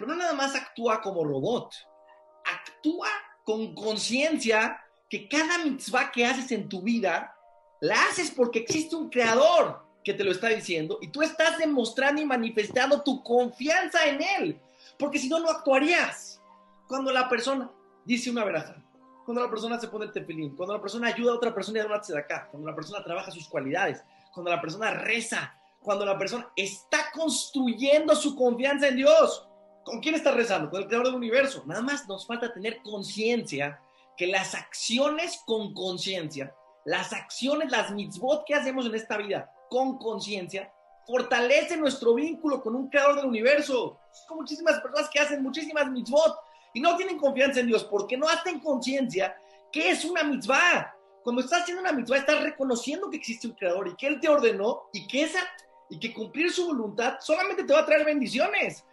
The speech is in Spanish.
pero no nada más actúa como robot, actúa con conciencia que cada mitzvah que haces en tu vida, la haces porque existe un creador que te lo está diciendo y tú estás demostrando y manifestando tu confianza en él, porque si no, no actuarías. Cuando la persona dice una veraja, cuando la persona se pone el tefilín, cuando la persona ayuda a otra persona y da una acá, cuando la persona trabaja sus cualidades, cuando la persona reza, cuando la persona está construyendo su confianza en Dios. ¿Con quién está rezando? Con el creador del universo. Nada más nos falta tener conciencia que las acciones con conciencia, las acciones, las mitzvot que hacemos en esta vida con conciencia, fortalecen nuestro vínculo con un creador del universo. Hay muchísimas personas que hacen muchísimas mitzvot y no tienen confianza en Dios porque no hacen conciencia que es una mitzvah. Cuando estás haciendo una mitzvah, estás reconociendo que existe un creador y que Él te ordenó y que esa y que cumplir su voluntad solamente te va a traer bendiciones.